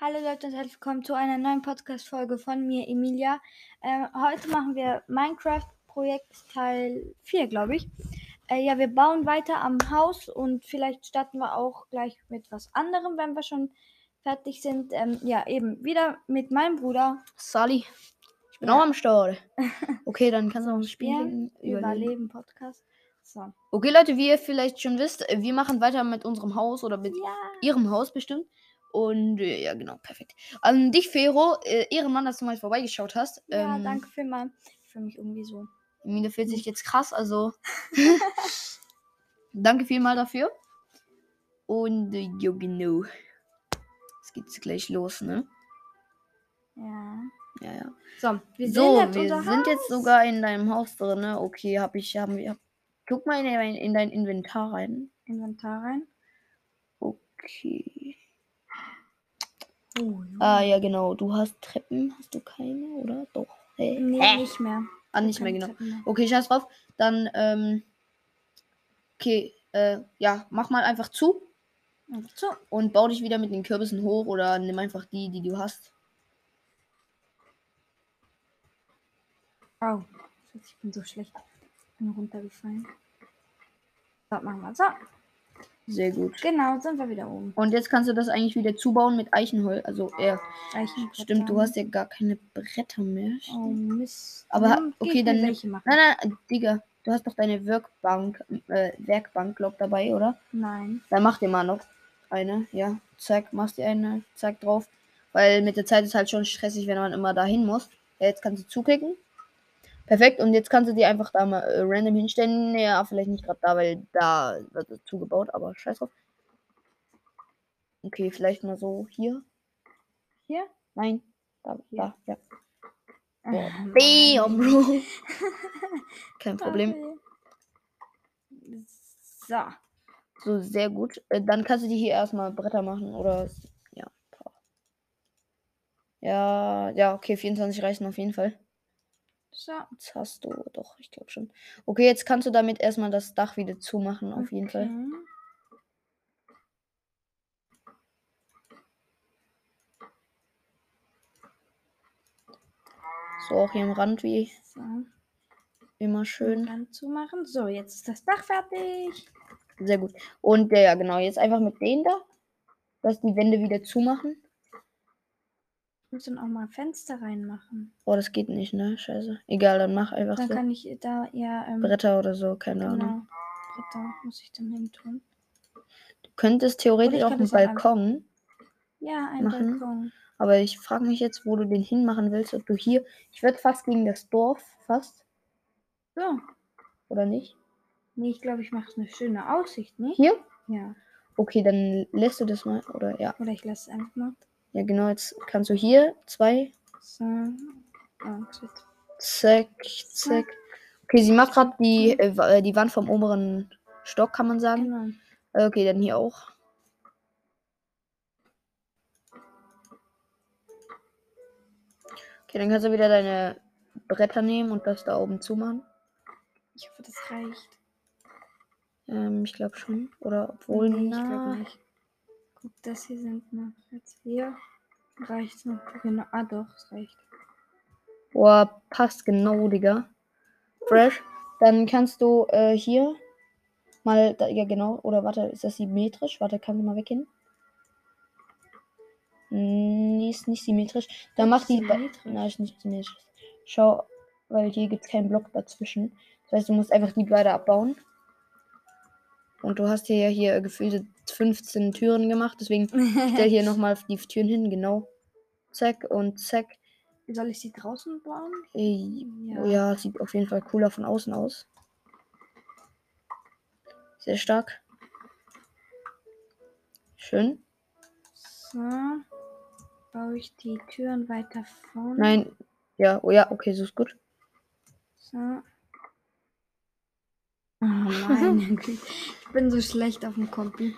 Hallo Leute und herzlich willkommen zu einer neuen Podcast-Folge von mir, Emilia. Ähm, heute machen wir Minecraft-Projekt Teil 4, glaube ich. Äh, ja, wir bauen weiter am Haus und vielleicht starten wir auch gleich mit was anderem, wenn wir schon fertig sind. Ähm, ja, eben wieder mit meinem Bruder. Sally. Ich bin Ja. auch am Start. Okay, dann kannst du noch ein Spiel Ja, überleben. Überleben Podcast. So. Okay, Leute, wie ihr vielleicht schon wisst, wir machen weiter mit unserem Haus oder mit Ja. ihrem Haus bestimmt. Und äh, ja, genau, perfekt. An dich, Fero, äh, Ehrenmann, dass du mal vorbeigeschaut hast. Ja, Ähm, danke vielmals. Ich fühle mich irgendwie so. Mine fühlt sich jetzt krass, also. danke vielmal dafür. Und äh, jo, genau. Jetzt geht's gleich los, ne? Ja. Ja, ja. So, wir so, jetzt wir sind jetzt sogar in deinem Haus drin, ne? Okay, hab ich, haben wir. Guck mal in dein, in dein Inventar rein. Inventar rein. Okay. Oh, Ah, ja, genau. Du hast Treppen, hast du keine, oder? Doch. Hä? Nee, Hä? nicht mehr. Ah, nicht mehr, genau. Treppen. Okay, scheiß drauf. Dann, ähm. Okay, äh, ja, mach mal einfach zu Und so. und bau dich wieder mit den Kürbissen hoch oder nimm einfach die, die du hast. Au. Ich bin so schlecht. Ich bin runtergefallen. So, machen wir so. Sehr gut. Genau, sind wir wieder oben. Und jetzt kannst du das eigentlich wieder zubauen mit Eichenholz. Also, äh, Eichenbretter. stimmt, du hast ja gar keine Bretter mehr. Oh Mist. Aber, geh okay, dann- welche machen. Nein, nein, Digga, du hast doch deine Werkbank, äh, Werkbank, glaub, dabei, oder? Nein. Dann mach dir mal noch eine, ja. Zack, machst dir eine, zack drauf. Weil mit der Zeit ist halt schon stressig, wenn man immer dahin muss. Ja, jetzt kannst du zuklicken. Perfekt, und jetzt kannst du dir einfach da mal äh, random hinstellen. Ja, vielleicht nicht gerade da, weil da wird es zugebaut, aber scheiß drauf. Okay, vielleicht mal so hier. Hier? Nein, da, da, ja. Ah, Bam, Bro. Kein Problem. So. So, sehr gut. Äh, dann kannst du dir hier erstmal Bretter machen oder. Ja. Ja, ja, okay, 24 reichen auf jeden Fall. So. Jetzt hast du doch, ich glaube schon. Okay, jetzt kannst du damit erstmal das Dach wieder zumachen, auf jeden Fall. So, auch hier am Rand, wie So. immer schön. Dann zumachen. So, jetzt ist das Dach fertig. Sehr gut. Und ja, genau, jetzt einfach mit denen da, dass die Wände wieder zumachen. Muss dann auch mal Fenster reinmachen. Oh, das geht nicht, ne? Scheiße. Egal, dann mach einfach Dann so. kann ich da ja. Ähm, Bretter oder so, keine Ahnung. Genau. Bretter muss ich dann hin tun. Du könntest theoretisch auch einen Balkon. Ja, ein Machen. Balkon. Aber ich frage mich jetzt, wo du den hinmachen willst. Ob du hier. Ich würde fast gegen das Dorf, fast. So. Oder nicht? Nee, ich glaube, ich mache eine schöne Aussicht, nicht? Hier? Ja. Okay, dann lässt du das mal. Oder ja. Oder ich lasse es einfach mal. Ja, genau. Jetzt kannst du hier zwei. Zack, zack. Okay, sie macht gerade die, äh, die Wand vom oberen Stock, kann man sagen. genau. Äh, Okay, dann hier auch. Okay, dann kannst du wieder deine Bretter nehmen und das da oben zumachen. Ich hoffe, das reicht. Ähm, ich glaube schon. Oder obwohl, nee, ich glaube nicht. Das hier sind noch jetzt vier. Reicht's noch? Genau. Ah, doch, es reicht. Boah, passt genau, Digga. Fresh. Dann kannst du äh, hier mal, da, ja genau, oder warte, ist das symmetrisch? Warte, kannst du mal weggehen? Nee, ist nicht symmetrisch. Dann mach die. Nein, ist nicht symmetrisch. Schau, weil hier gibt es keinen Block dazwischen. Das heißt, du musst einfach die beide abbauen. Und du hast hier ja hier gefühlte 15 Türen gemacht, deswegen stell hier nochmal die Türen hin, genau. Zack und zack. Soll ich sie draußen bauen? Äh, Ja. ja. sieht auf jeden Fall cooler von außen aus. Sehr stark. Schön. So. Baue ich die Türen weiter vorne. Nein, ja, oh ja, okay, so ist gut. So. Oh nein. ich bin so schlecht auf dem Kompi.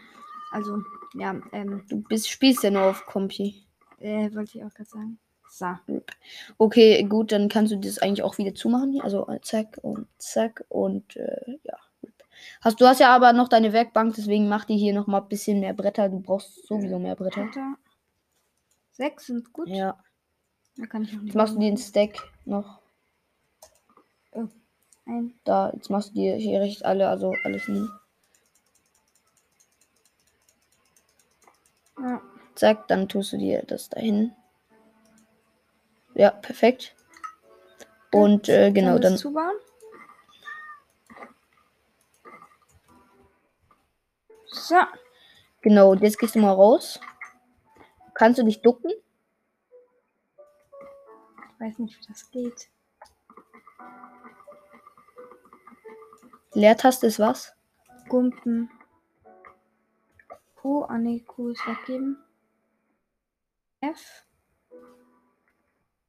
Also, ja, ähm, Du bist, spielst ja nur auf Kompi. äh, wollte ich auch gerade sagen. So. Okay, gut, dann kannst du das eigentlich auch wieder zumachen. Also zack und zack und äh, ja. Hast, du hast ja aber noch deine Werkbank, deswegen mach dir hier noch mal ein bisschen mehr Bretter. Du brauchst sowieso mehr Bretter. Bretter. Sechs sind gut. Ja. Da kann ich nicht. Jetzt machst du den Stack noch ein. da. Jetzt machst du dir hier rechts alle, also alles hin. Ja. Zack, dann tust du dir das dahin. Ja, perfekt. Und äh, genau, dann zubauen. So. genau, jetzt gehst du mal raus. Kannst du dich ducken? Ich weiß nicht, wie das geht. Leertaste ist was? Gumpen. Q, ah ne, Q ist weggeben. F.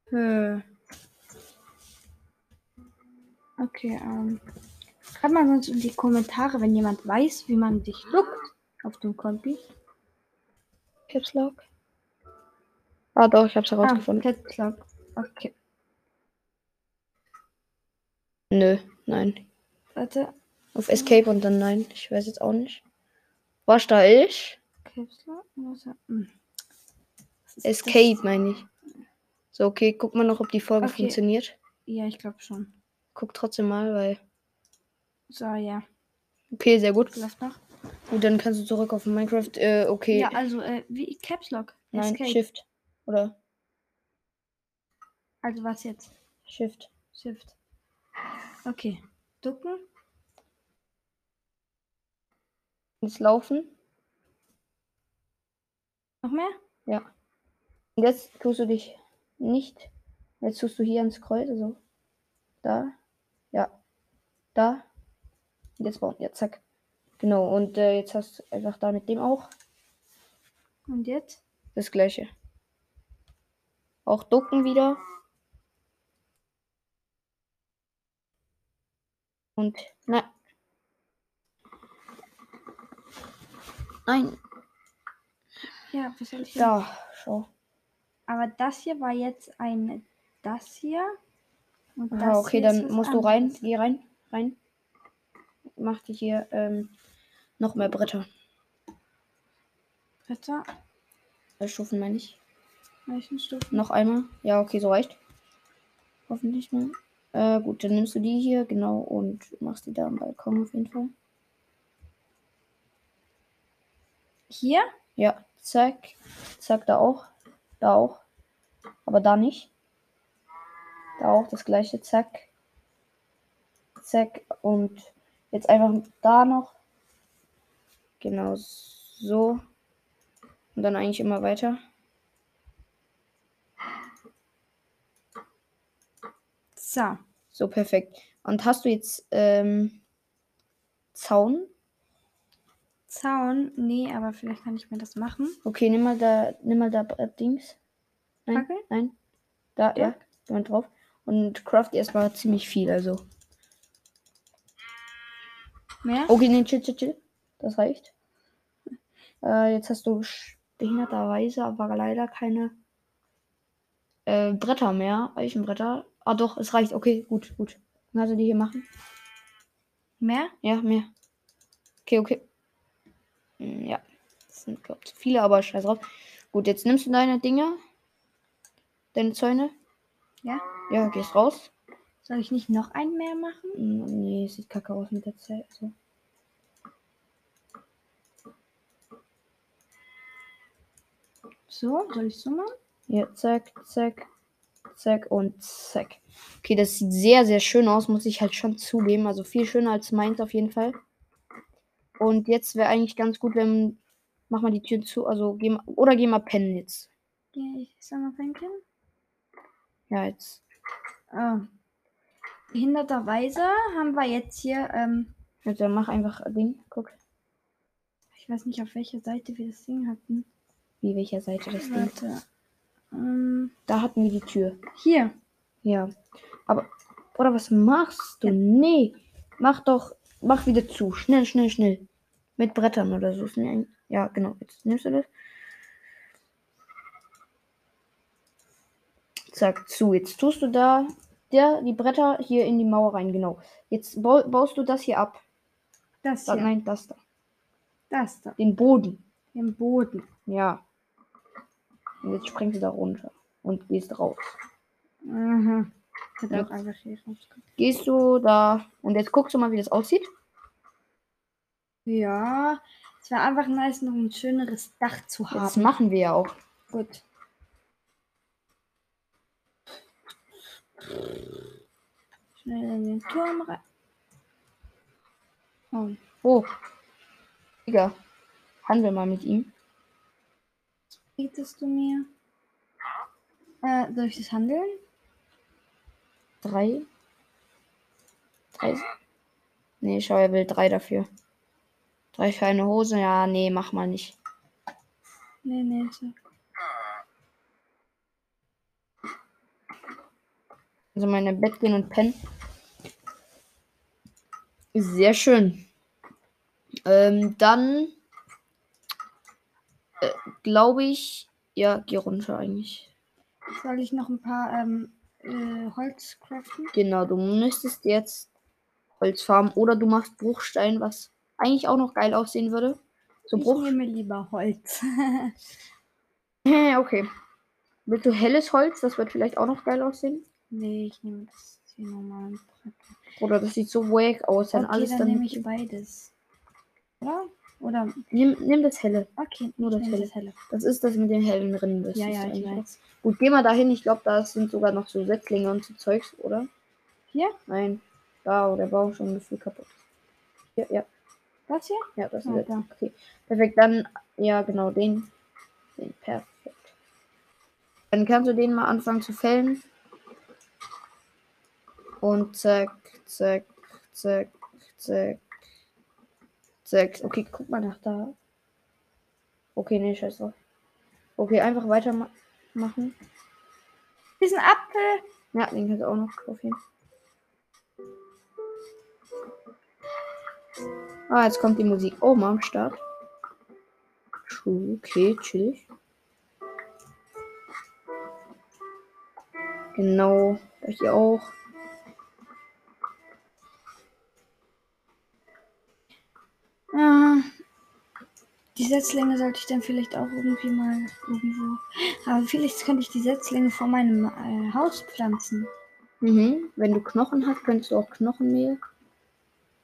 Hm. Okay, ähm. Schreibt mal sonst in die Kommentare, wenn jemand weiß, wie man sich duckt auf dem Kompi. Caps Lock. Ah, doch, ich hab's Ah, herausgefunden. Caps Lock. Okay, Nö, nein. warte. Auf Escape und dann nein. Ich weiß jetzt auch nicht. Was da. Was, hm. Escape meine ich. So, okay, guck mal noch, ob die Folge Okay. funktioniert. Das? Ja, ich glaube schon. Guck trotzdem mal, weil. So, ja. Okay, sehr gut. Läuft noch. Gut, dann kannst du zurück auf Minecraft. Äh, okay. Ja, also, äh, wie Caps Lock. nein, Escape. Shift. Oder Also, was jetzt? Shift. Shift. Okay. Ducken. Ins Laufen. Noch mehr? Ja. Und jetzt tust du dich nicht. Jetzt tust du hier ins Kreuz, also da. Ja. Da. Und jetzt bauen. Ja, zack. Genau. Und äh, jetzt hast du einfach da mit dem auch Und jetzt? das gleiche. Auch ducken wieder. Und nein. Nein, Ja, was soll ich denn? da, schau. Aber das hier war jetzt ein das hier. Und das Ah, okay, hier ist dann was musst du rein. anderes. Geh rein. Rein. Mach dir hier ähm, noch mehr Bretter. Bretter. Äh, Stufen meine ich. Welchen Stufen? Noch einmal. Ja, okay, so reicht. Hoffentlich mal. Äh, gut, dann nimmst du die hier, genau, und machst die da am Balkon auf jeden Fall. Hier? Ja, zack. Zack, da auch. Da auch. Aber da nicht. Da auch das gleiche, zack. Zack. Und jetzt einfach da noch. Genau so. Und dann eigentlich immer weiter. So. So, perfekt. Und hast du jetzt ähm, Zaun? Zaun? Nee, aber vielleicht kann ich mir das machen. Okay, nimm mal da, nimm mal da äh, Dings. Nein, Fackel? nein. Da, ja, Ja. mal drauf. Und craft erstmal ziemlich viel, also. Mehr? Okay, nee, chill, chill, chill. Das reicht. Äh, jetzt hast du behinderterweise aber leider keine äh, Bretter mehr. Eichenbretter. Ah doch, es reicht. Okay, gut, gut. Dann kannst du die hier machen. Mehr? Ja, mehr. Okay, okay. Hm, Ja. Das sind, glaube ich, zu viele, aber scheiß drauf. Gut, jetzt nimmst du deine Dinger. Deine Zäune. Ja? Ja, gehst raus. Soll ich nicht noch einen mehr machen? Hm, Nee, es sieht kacke aus mit der Zeit. Also. So, soll ich so machen? Ja, zack, zack, zack und zack. Okay, das sieht sehr, sehr schön aus, muss ich halt schon zugeben. Also viel schöner als meins auf jeden Fall. Und jetzt wäre eigentlich ganz gut, wenn. Mach mal die Tür zu. Also geh mal, oder geh mal pennen jetzt. Ja, ich sag mal Franklin. Ja, jetzt. Ah. Behinderterweise haben wir jetzt hier, ähm, Also mach einfach Ding. Guck. ich weiß nicht, auf welcher Seite wir das Ding hatten. Wie welcher Seite das Ding. Warte. Ähm, Da hatten wir die Tür. hier. Ja. Aber. Oder was machst du? Ja. Nee. Mach doch. Mach wieder zu. Schnell, schnell, schnell. Mit Brettern oder so. Ja, genau. Jetzt nimmst du das. Zack, zu. Jetzt tust du da der, die Bretter hier in die Mauer rein. Genau. Jetzt bau, baust du das hier ab. Das Da, hier. nein, das da. Das da. Den Boden. Den Boden. Ja. Und jetzt springst du da runter und gehst raus. Rauskommen. Gehst du da und jetzt guckst du mal, wie das aussieht. Ja, es wäre einfach nice, noch ein schöneres Dach zu Das haben. machen wir ja auch. Gut. Schnell in den Turm rein. Oh, Oh. Digga. Handel mal mit ihm. bietest du mir? Äh, soll ich das handeln? Drei. Drei. Nee, schau, er will drei dafür. Drei für eine Hose. Ja, nee, mach mal nicht. Nee, nee, so. Also meine Bett gehen und pennen. Sehr schön. Ähm, dann äh, glaube ich, ja, geh runter eigentlich. Soll ich noch ein paar ähm, äh, Holz craften? Genau, du müsstest jetzt Holz farmen oder du machst Bruchstein, was eigentlich auch noch geil aussehen würde. So Ich Bruch. nehme lieber Holz. okay. Willst du helles Holz? Das wird vielleicht auch noch geil aussehen. nee, ich nehme das die normalen Bretter. Oder das sieht so wack aus. Dann Okay, alles dann dann. nehme ich beides. Oder? Oder? nimm, nimm das helle. Okay, Nur das helle. das helle. Das ist das mit den hellen Rinnen. Das Ja, ist ja, ich weiß. Gut, geh mal dahin. Ich glaube, da sind sogar noch so Setzlinge und so Zeugs, oder? Hier? Nein. Da, wo der Baum schon gefühlt kaputt ist. Ja, ja, Das hier? ja, das ist Ah, jetzt. da. Okay. Perfekt, dann, ja, genau, den. Den, perfekt. Dann kannst du den mal anfangen zu fällen. Und zack, zack, zack, zack, zack. Okay, guck mal nach da. Okay, nee, scheiß drauf. Okay, einfach weitermachen. Diesen Apfel. Ja, den kannst du auch noch kaufen. Ah, jetzt kommt die Musik. Oh, mal am Start. Okay, chillig. Genau, hier auch. Äh, die Setzlinge sollte ich dann vielleicht auch irgendwie mal irgendwo. Aber vielleicht könnte ich die Setzlinge vor meinem äh, Haus pflanzen. Mhm. Wenn du Knochen hast, könntest du auch Knochenmehl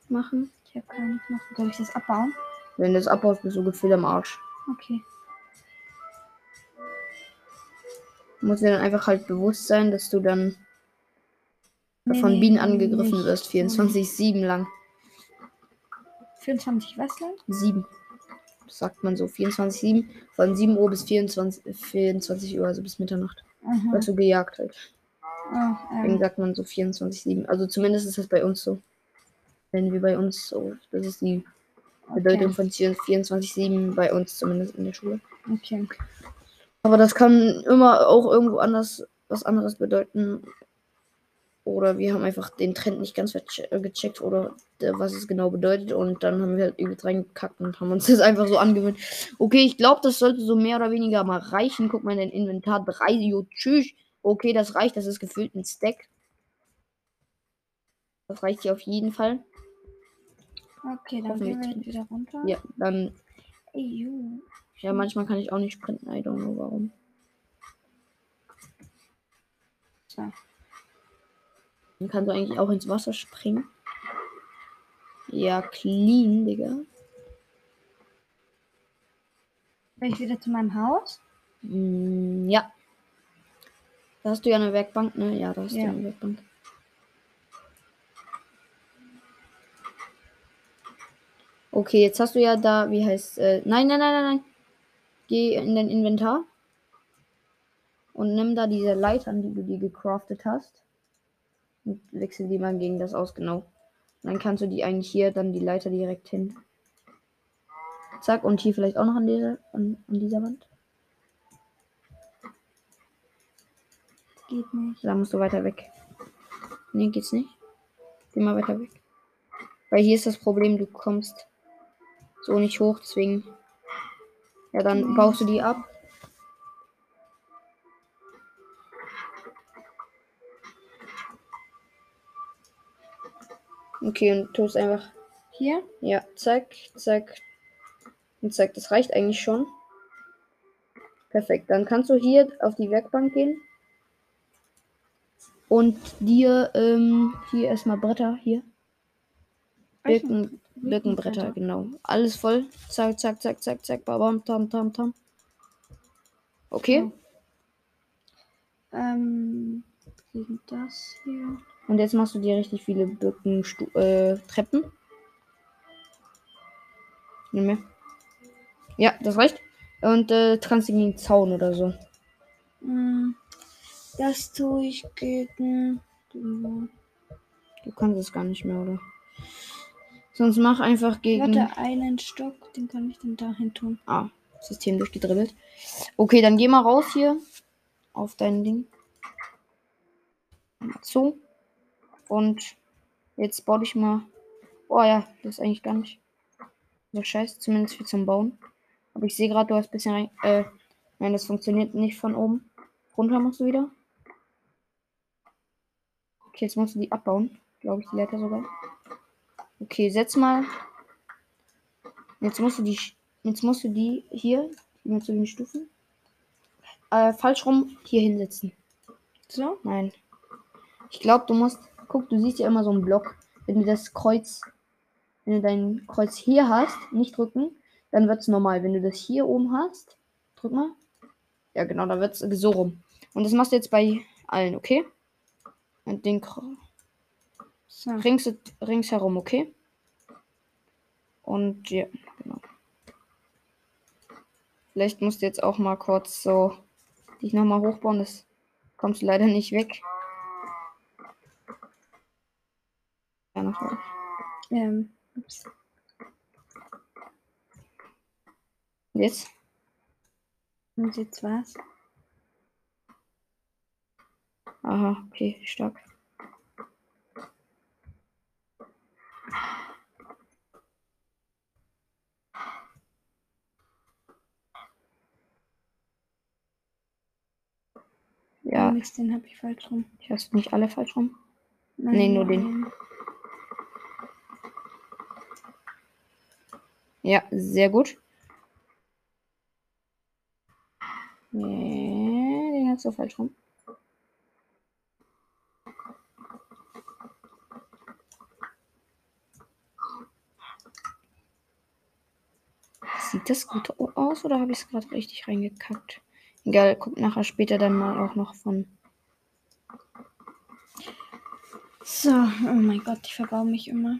machen. Ich habe keine Knochen. Soll ich das abbauen? Wenn du das abbaust, bist du gefühlt am Arsch. Okay. Du musst dir dann einfach halt bewusst sein, dass du dann Nee, von nee, Bienen angegriffen nicht. wirst. 24-7 lang. 24 was lang? 7. Das sagt man so. 24-7. Von 7 Uhr bis 24, 24 Uhr, also bis Mitternacht. Aha. Wirst du gejagt halt. Oh, Deswegen ähm, sagt man so 24-7. Also zumindest ist das bei uns so. Wenn wir bei uns so. Das ist die Bedeutung von 24-7 bei uns zumindest in der Schule. Okay. Aber das kann immer auch irgendwo anders was anderes bedeuten. Oder wir haben einfach den Trend nicht ganz äh, gecheckt oder äh, was es genau bedeutet. Und dann haben wir halt übelst reingekackt und haben uns das einfach so angewöhnt. Okay, ich glaube, das sollte so mehr oder weniger mal reichen. Guck mal in dein Inventar. Drei, jo, tschüss. Okay, das reicht. Das ist gefühlt ein Stack. Das reicht hier auf jeden Fall. Okay, dann gehen wir jetzt wieder runter. Ja, dann. Ey, ju. Ja, manchmal kann ich auch nicht sprinten. I don't know warum. So. Dann kannst du eigentlich auch ins Wasser springen. Ja, clean, Digga. Bin ich wieder zu meinem Haus? Mm, ja. Da hast du ja eine Werkbank, ne? Ja, da hast Ja. du eine Werkbank. Okay, jetzt hast du ja da, wie heißt, äh, nein, nein, nein, nein, nein. Geh in dein Inventar. Und nimm da diese Leitern, die du dir gecraftet hast. Und wechsel die mal gegen das aus, genau. Und dann kannst du die eigentlich hier dann die Leiter direkt hin. Zack, und hier vielleicht auch noch an dieser, an, an dieser Wand. Geht nicht. Da musst du weiter weg. Nee, geht's nicht. Geh mal weiter weg. Weil hier ist das Problem, du kommst so nicht hoch, deswegen. Ja, dann Mhm. baust du die ab. Okay, und tust einfach. Hier? Ja, zack, zack. Und zack, das reicht eigentlich schon. Perfekt. Dann kannst du hier auf die Werkbank gehen. Und dir ähm, hier erstmal Bretter hier. Birken, Birkenbretter, genau. Alles voll. Zack, zack, zack, zack, zack. Babam, tam, tam, tam. Okay. Ähm, gegen das hier. Und jetzt machst du dir richtig viele Birkentreppen. Äh, Treppen. Nimm mehr. Ja, das reicht. Und äh, kannst gegen den Zaun oder so. Mm, Das tue ich gegen. Du kannst es gar nicht mehr, oder? Sonst mach einfach gegen. Warte, einen Stock, den kann ich dann dahin tun. Ah, System durchgedribbelt. Okay, dann geh mal raus hier auf dein Ding. Mal zu. Und jetzt baue ich mal. Oh ja, das ist eigentlich gar nicht so scheiße, zumindest für zum Bauen. Aber ich sehe gerade, du hast ein bisschen rein. Äh, nein, das funktioniert nicht von oben. Runter musst du wieder. Okay, jetzt musst du die abbauen. Glaube ich, die Leiter sogar. Okay, setz mal. Jetzt musst du die. Jetzt musst du die hier. Zu den Stufen. Äh, falsch rum hier hinsetzen. So? Nein. Ich glaube, du musst. Guck, du siehst ja immer so einen Block. Wenn du das Kreuz. Wenn du dein Kreuz hier hast, nicht drücken, dann wird es normal. Wenn du das hier oben hast, drück mal. Ja, genau, dann wird es so rum. Und das machst du jetzt bei allen, okay? Und den Kr- So. Rings, ringsherum, okay? Und ja, genau. Vielleicht musst du jetzt auch mal kurz so dich nochmal hochbauen. Das kommst du leider nicht weg. Ja, noch mal. Ähm, ups. Und Jetzt? Und jetzt was? Aha, okay, stark. Ja, Oh, Mist, den habe ich falsch rum. ich hast nicht alle falsch rum. Nein, Nee, nur den. Ja, sehr gut. Nee, den hast du falsch rum. Sieht das gut aus oder habe ich es gerade richtig reingekackt? Egal, guck nachher später dann mal auch noch von. So, oh mein Gott, ich verbaue mich immer.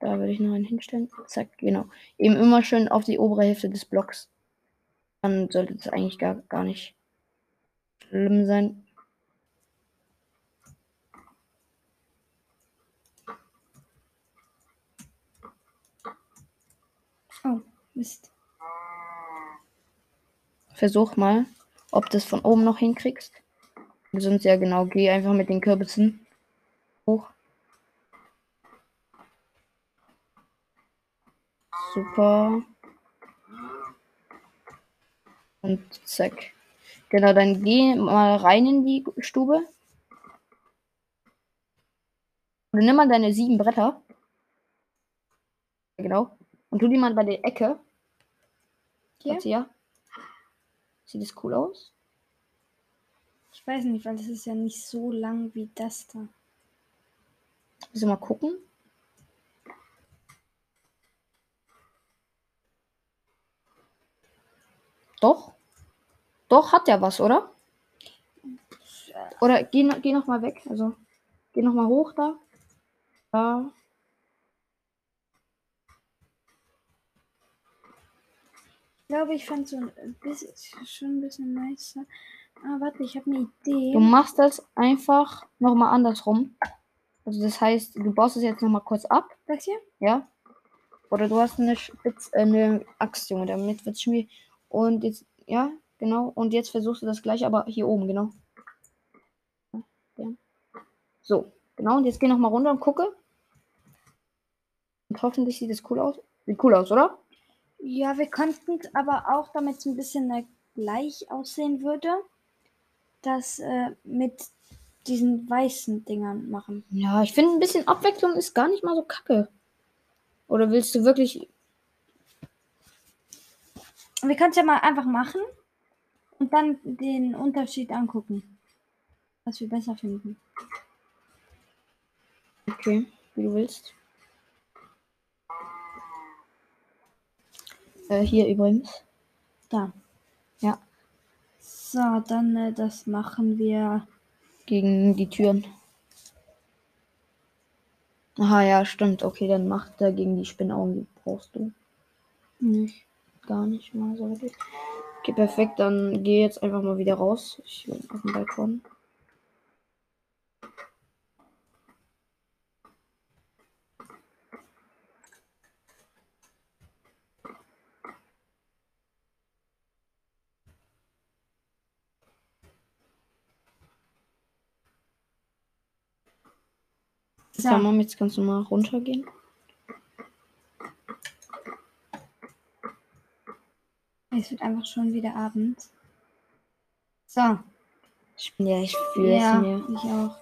Da würde ich noch einen hinstellen. Zack, genau. Eben immer schön auf die obere Hälfte des Blocks. Dann sollte es eigentlich gar, gar nicht schlimm sein. Oh, Mist. Versuch mal, ob du es von oben noch hinkriegst. Sonst ja genau, geh einfach mit den Kürbissen hoch. Super. Und zack. Genau, dann geh mal rein in die Stube. Und nimm mal deine sieben Bretter. Genau. Und tu die mal bei der Ecke. Hier? Warte, ja. Sieht das cool aus? Ich weiß nicht, weil das ist ja nicht so lang wie das da. Willst du mal gucken? Doch. Doch, hat ja was, oder? Oder geh, geh noch mal weg. Also, geh noch mal hoch da. Da. Glaube, ich fand so ein bisschen, schon ein bisschen nicer. Ah, warte, ich habe eine Idee. Du machst das einfach noch mal andersrum. Also, das heißt, du baust es jetzt noch mal kurz ab. Das hier? Ja. Oder du hast eine, Spitz, äh, eine Axt, Junge, damit wird es schwierig. Und jetzt, ja, genau. Und jetzt versuchst du das gleich, aber hier oben, genau. Ja. So, genau. Und jetzt geh noch mal runter und gucke. Und hoffentlich sieht es cool aus. Sieht cool aus, oder? Ja, wir konnten aber auch, damit es ein bisschen äh, gleich aussehen würde, das äh, mit diesen weißen Dingern machen. Ja, ich finde ein bisschen Abwechslung ist gar nicht mal so kacke. Oder willst du wirklich. Wir können es ja mal einfach machen und dann den Unterschied angucken. Was wir besser finden. Okay, wie du willst. Äh, hier übrigens. Da. Ja. So, dann äh, das machen wir. Gegen die Türen. Aha, ja, stimmt. Okay, dann macht er gegen die Spinnaugen. Die brauchst du Nicht. gar nicht mal so wirklich. Okay, perfekt. Dann geh jetzt einfach mal wieder raus. Ich bin auf dem Balkon. So. Tamam, jetzt kannst du mal runtergehen. Es wird einfach schon wieder Abend. So. Ja, ich fühle Ja, es mir. ich auch.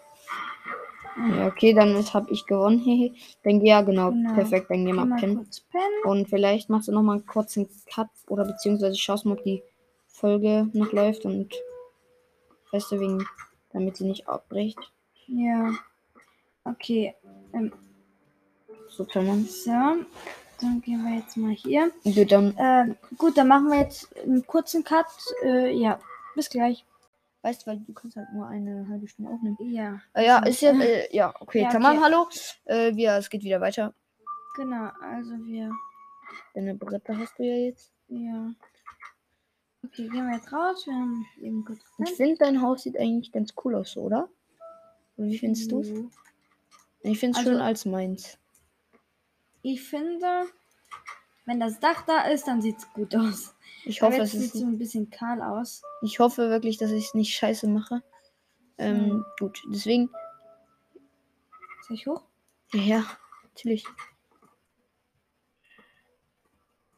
Ja, okay, dann habe ich gewonnen. Hehe. dann ja, genau, Genau. perfekt, dann geh Geh mal pennen. Und vielleicht machst du noch mal einen kurzen Cut oder beziehungsweise schaust mal, ob die Folge noch läuft und weißt du, wegen, damit sie nicht abbricht. Ja. Okay. Ähm, So kann man. so. Dann gehen wir jetzt mal hier. Gut, dann. Äh, gut, dann machen wir jetzt einen kurzen Cut. Äh, ja. Bis gleich. Weißt du, weil du kannst halt nur eine halbe Stunde aufnehmen. Ja. Äh, ja, ist ja, äh, ja, okay, Ja, tamam, okay. hallo. Äh, wir, es geht wieder weiter. Genau, also wir. Deine Brille hast du ja jetzt. Ja. Okay, gehen wir jetzt raus. Wir haben eben kurz Ich finde, dein Haus sieht eigentlich ganz cool aus, oder? Und wie findest du es? Ich finde es Also- schöner als meins. Ich finde, wenn das Dach da ist, dann sieht es gut aus. Ich hoffe, es sieht so ein bisschen kahl aus. Ich hoffe wirklich, dass ich es nicht scheiße mache. Ähm, Hm. gut, deswegen. Soll ich hoch? Ja, ja, natürlich.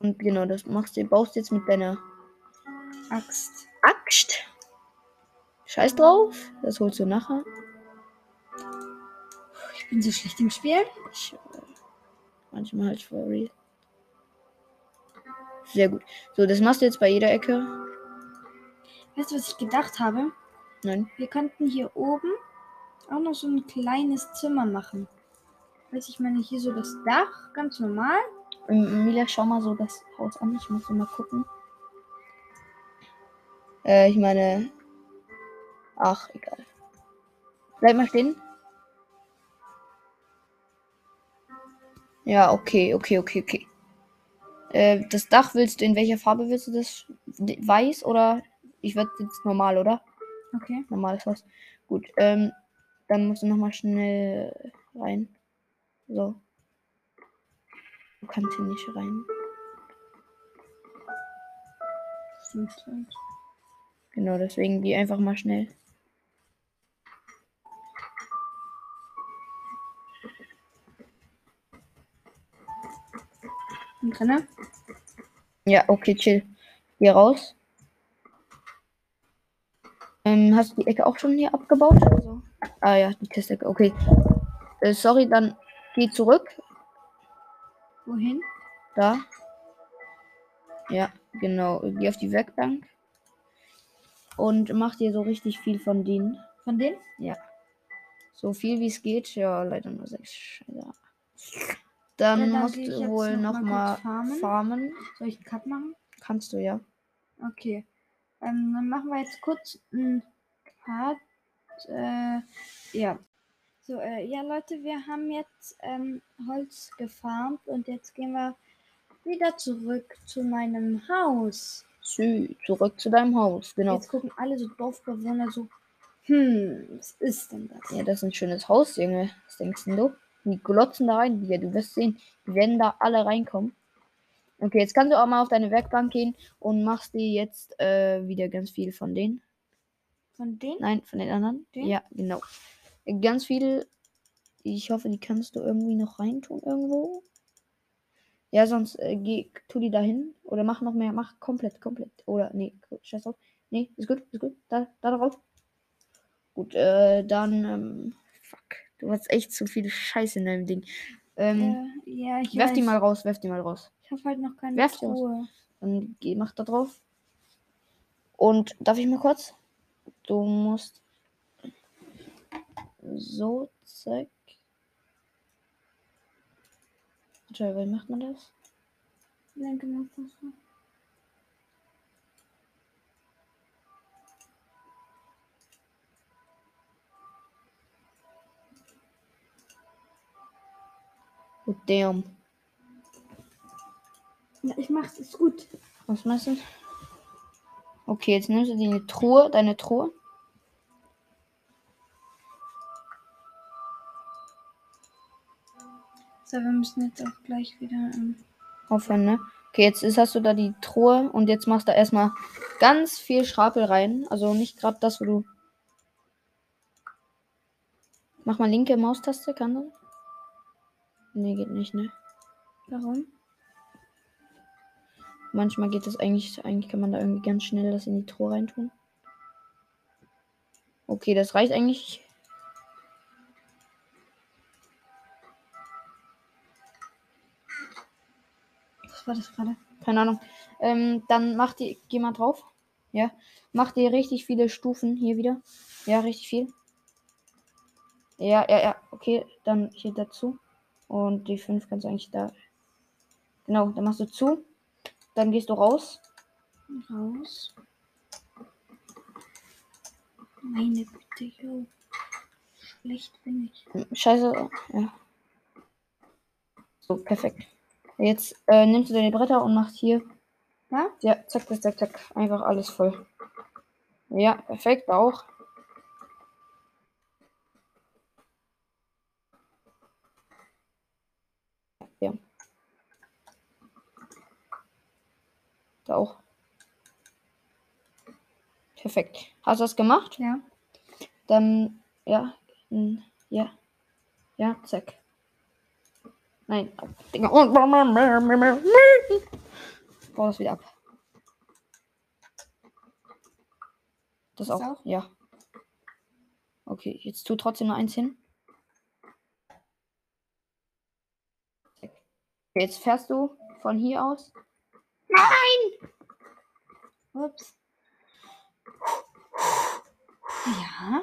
Und genau, das machst du, baust jetzt mit deiner Axt. Axt. Scheiß drauf, das holst du nachher. Ich bin so schlecht im Spiel. Ich, äh, manchmal halt for real. Sehr gut. So, das machst du jetzt bei jeder Ecke. Weißt du, was ich gedacht habe? Nein. Wir könnten hier oben auch noch so ein kleines Zimmer machen. Weiß ich meine, hier so das Dach, ganz normal. Ähm, Emilia, schau mal so das Haus an. Ich muss so mal gucken. Äh, ich meine. Ach, egal. Bleib mal stehen. Ja, okay, okay, okay, okay. Äh, das Dach willst du, in welcher Farbe willst du das? Weiß oder? Ich würde jetzt normal, oder? Okay. Normales Haus. Gut, ähm, dann musst du nochmal schnell rein. So. Du kannst hier nicht rein. Genau, deswegen geh einfach mal schnell. Drinne? Ja, okay, chill. Geh raus. Ähm, hast du die Ecke auch schon hier abgebaut? Also. Ah ja, die Kistecke. Okay. Äh, sorry, dann geh zurück. Wohin? Da. Ja, genau. Geh auf die Werkbank. Und mach dir so richtig viel von denen. Von denen? So viel wie es geht. Ja, leider nur sechs. Scheiße. Dann Ja, da musst du wohl noch noch farmen. farmen. Soll ich einen Cut machen? Kannst du ja. Okay. Ähm, dann machen wir jetzt kurz einen Cut. Äh, ja. So, äh, ja Leute, wir haben jetzt ähm, Holz gefarmt und jetzt gehen wir wieder zurück zu meinem Haus. Sü, zurück zu deinem Haus. Genau. Jetzt gucken alle so Dorfbewohner so, hm, was ist denn das? Ja, das ist ein schönes Haus, Junge. Was denkst denn du? Die glotzen da rein, Digga. Du wirst sehen. Die werden da alle reinkommen. Okay, jetzt kannst du auch mal auf deine Werkbank gehen und machst dir jetzt äh, wieder ganz viel von denen. Von denen? Nein, von den anderen. Den? Ja, genau. Ganz viel. Ich hoffe, die kannst du irgendwie noch reintun irgendwo. Ja, sonst äh, geh, tu die da hin. Oder mach noch mehr. Mach komplett, komplett. Oder, nee, scheiß drauf. Nee, ist gut, ist gut. Da, da drauf. Gut, äh, dann, ähm, fuck. Du hast echt zu viel Scheiße in deinem Ding. Ähm, Äh, ja, ich werf die weiß. mal raus, werf die mal raus. Ich habe halt noch keine Werf die. Truhe. Dann geh, mach da drauf. Und darf ich mal kurz? Du musst so, zack. Warte, wie macht man das? Linke Maustaste. Oh, damn. Ja, ich mach's, ist gut. Was meinst du? Okay, jetzt nimmst du die Truhe, deine Truhe. So, wir müssen jetzt auch gleich wieder. Ähm, Aufhören, ne? Okay, jetzt ist, hast du da die Truhe und jetzt machst du erstmal ganz viel Schrapel rein. Also nicht gerade das, wo du. Mach mal linke Maustaste, kann das? Nee, geht nicht, ne? warum? Manchmal geht das eigentlich, eigentlich kann man da irgendwie ganz schnell das in die Truhe reintun. Okay, das reicht eigentlich. Was war das gerade? Keine Ahnung. Ähm, dann mach die, geh mal drauf. Ja. Mach dir richtig viele Stufen hier wieder. Ja, richtig viel. Ja, ja, ja. Okay, dann hier dazu. Und die fünf kannst du eigentlich da. Genau, dann machst du zu. Dann gehst du raus. Raus. Meine Güte, yo. Schlecht bin ich. Scheiße. Ja. So, perfekt. Jetzt äh, nimmst du deine Bretter und machst hier. Ja? Ja, zack, zack, zack, zack. Einfach alles voll. Ja, perfekt, auch. Ja. Da auch. Perfekt. Hast du das gemacht? Ja. Dann, ja, ja, ja, zack. Nein, Digga. Und bau das wieder ab. Das Das auch. auch? Ja. Okay, jetzt tu trotzdem noch eins hin. Jetzt fährst du von hier aus. Ups. Ja.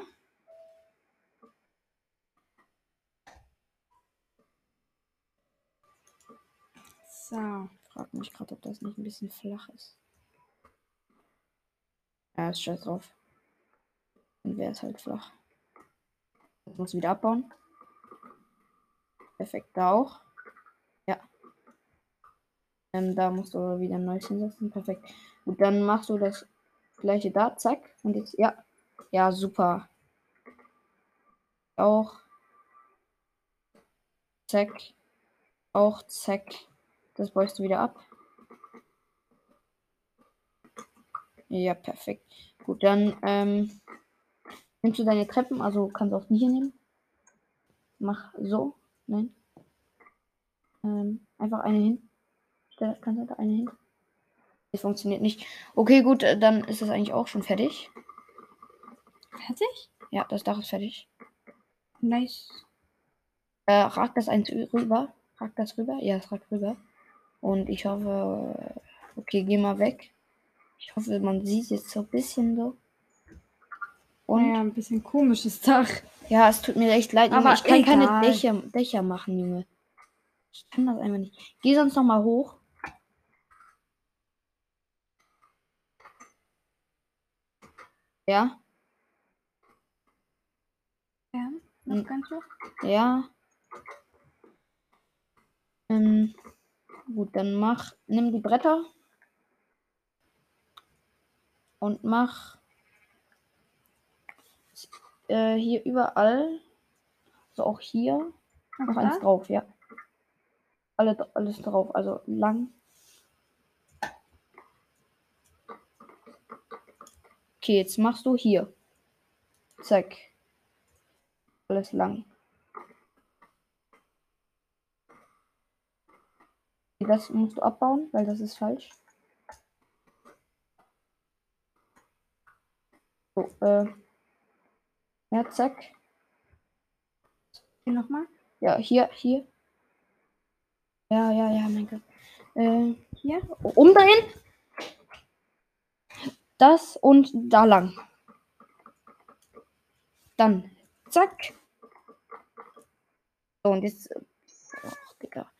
So. Frag mich gerade, ob das nicht ein bisschen flach ist. Ja, ist scheiß drauf. Dann wäre es halt flach. Das musst du wieder abbauen. Perfekt, da auch. Ähm, da musst du wieder neues hinsetzen. Perfekt. Gut, dann machst du das gleiche da. Zack. Und jetzt, ja. Ja, super. Auch. Zack. Auch, zack. Das beugst du wieder ab. Ja, perfekt. Gut, dann ähm, nimmst du deine Treppen, also kannst du auch die hier nehmen. Mach so. Nein. Ähm, einfach eine hin. Stell, kannst du da eine hin? Das funktioniert nicht. Okay, gut, äh, dann ist das eigentlich auch schon fertig. Fertig? Ja, das Dach ist fertig. Nice. Äh, ragt das eins rüber? Ragt das rüber? Ja, es ragt rüber. Und ich hoffe, okay, geh mal weg. Ich hoffe, man sieht jetzt so ein bisschen so. Und Naja, ein bisschen komisches Dach. ja, es tut mir echt leid, Junge. Aber ich kann keine egal. Dächer, Dächer machen, Junge. Ich kann das einfach nicht. Geh sonst noch mal hoch. Ja, Ja. Hm. Noch ganz hoch. ja. Ähm, gut, dann mach, nimm die Bretter und mach äh, hier überall, so auch hier, Noch noch eins da? drauf, ja. Alle, alles drauf, also lang. Okay, jetzt machst du hier. Zack. Alles lang. Das musst du abbauen, weil das ist falsch. So, äh. Ja, zack. Hier nochmal. Ja, hier, hier. Ja, ja, ja, mein Gott. Äh, Hier. um dahin. Das und da lang. Dann, zack. So, und jetzt. Ach, Digga.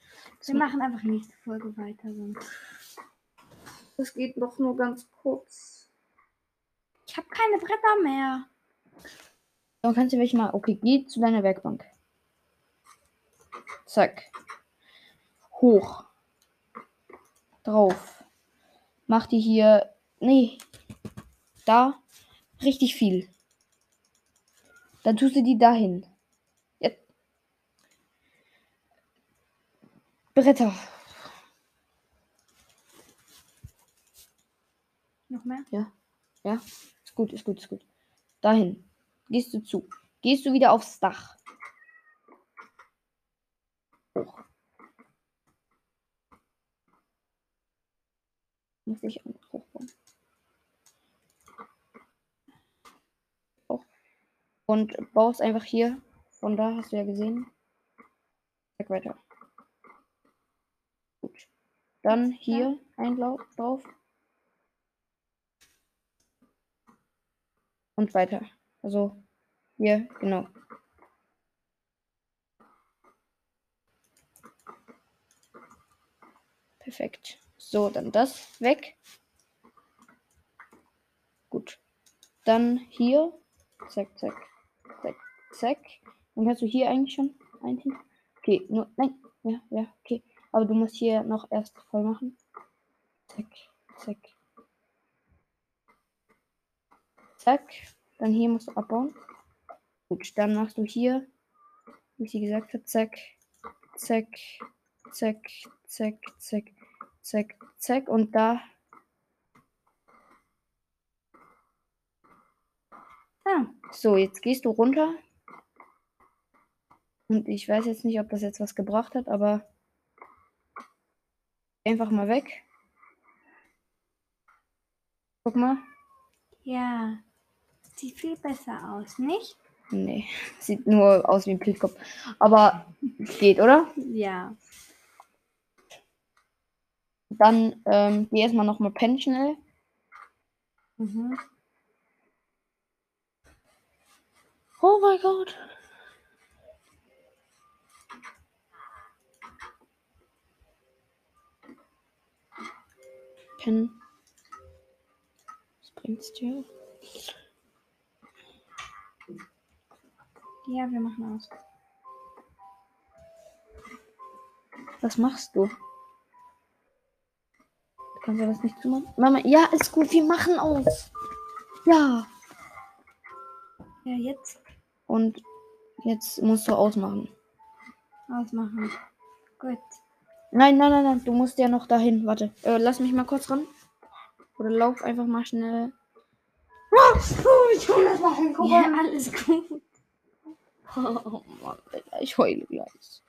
Wir machen einfach nächste Folge weiter. Sonst. Das geht doch nur ganz kurz. Ich habe keine Bretter mehr. Dann kannst du welche mal. Okay, geh zu deiner Werkbank. Zack. Hoch. Drauf. Mach die hier. Nee. Da. Richtig viel. Dann tust du die dahin. Jetzt. Bretter. Noch mehr? Ja. Ja. Ist gut, ist gut, ist gut. Dahin. Gehst du zu. Gehst du wieder aufs Dach. Hoch. Muss ich hochbauen. Und baust einfach hier. Von da hast du ja gesehen. Zack, weiter. Gut. Dann hier ein Lauf drauf. Und weiter. Also hier, genau. Perfekt. So, dann das weg. Gut. Dann hier. Zack, zack, zack. Dann kannst du hier eigentlich schon ein hin. Okay, nur. Nein. Ja, ja, okay. Aber du musst hier noch erst voll machen. Zack, zack. Zack. Dann hier musst du abbauen. Gut, dann machst du hier, wie sie gesagt hat, zack, zack, zack, zack, zack, zack, zack und da. Ah, so, jetzt gehst du runter. Und ich weiß jetzt nicht, ob das jetzt was gebracht hat, aber einfach mal weg. Guck mal. Ja. Sieht viel besser aus, nicht? Nee, sieht nur aus wie ein Pilzkopf. Aber geht, oder? Ja. Dann ähm, geh erstmal nochmal pennen schnell. Mhm. Oh mein Gott. Pennen. Was bringt's dir? Ja, wir machen aus. Was machst du? Kannst du das nicht zumachen? Mama, ja, ist gut, wir machen aus. Ja. Ja, jetzt Und jetzt musst du ausmachen. ausmachen. Gut. Nein, nein, nein, nein, du musst ja noch dahin. Warte, äh, lass mich mal kurz ran. Oder lauf einfach mal schnell. ich hol das mal hin. Ja, alles gut. Oh Mann, Alter, ich heule gleich.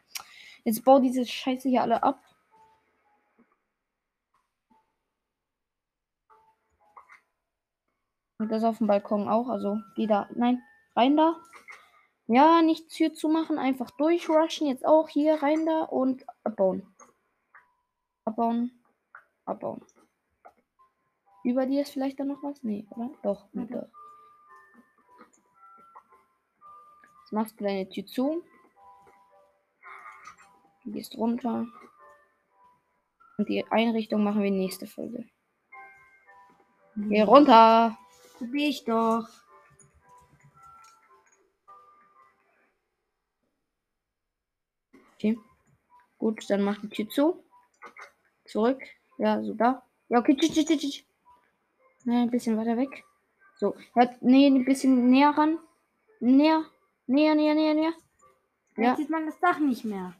Jetzt bau diese Scheiße hier alle ab. Und das auf dem Balkon auch. Also, geh da. Nein, rein da. Ja, nicht Tür zu machen, einfach durchrushen. Jetzt auch hier rein da und abbauen. Abbauen. Abbauen. Über dir ist vielleicht dann noch was? Nee, oder? Doch, doch. Jetzt machst du deine Tür zu. Du gehst runter. Und die Einrichtung machen wir nächste Folge. Geh runter. Probier ich doch. Okay. Gut, dann mach die Tür zu. Zurück. Ja, so da. Ja, okay. Tsch, tsch, tsch, tsch. Ja, ein bisschen weiter weg. So. Ja, nee, ein bisschen näher ran. Näher. Näher, näher, näher, näher. Jetzt Ja. sieht man das Dach nicht mehr.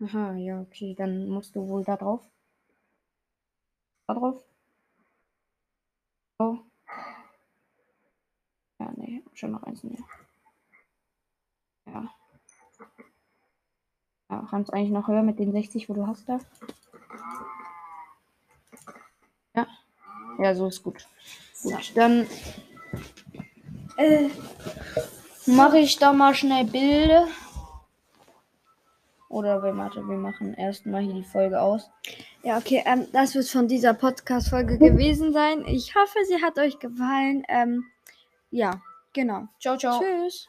Aha, ja, okay. Dann musst du wohl da drauf. Da drauf. So. Ja, nee, schon noch eins näher. Ja. Ja, kannst eigentlich noch höher mit den 60, wo du hast da. Ja. Ja, so ist gut. Gut, dann Äh, mache ich da mal schnell Bilder. Oder wir, warte, wir machen erstmal hier die Folge aus. Ja, okay, ähm, das wird von dieser Podcast-Folge gewesen sein. Ich hoffe, sie hat euch gefallen. Ähm, ja, genau. Ciao, ciao. Tschüss.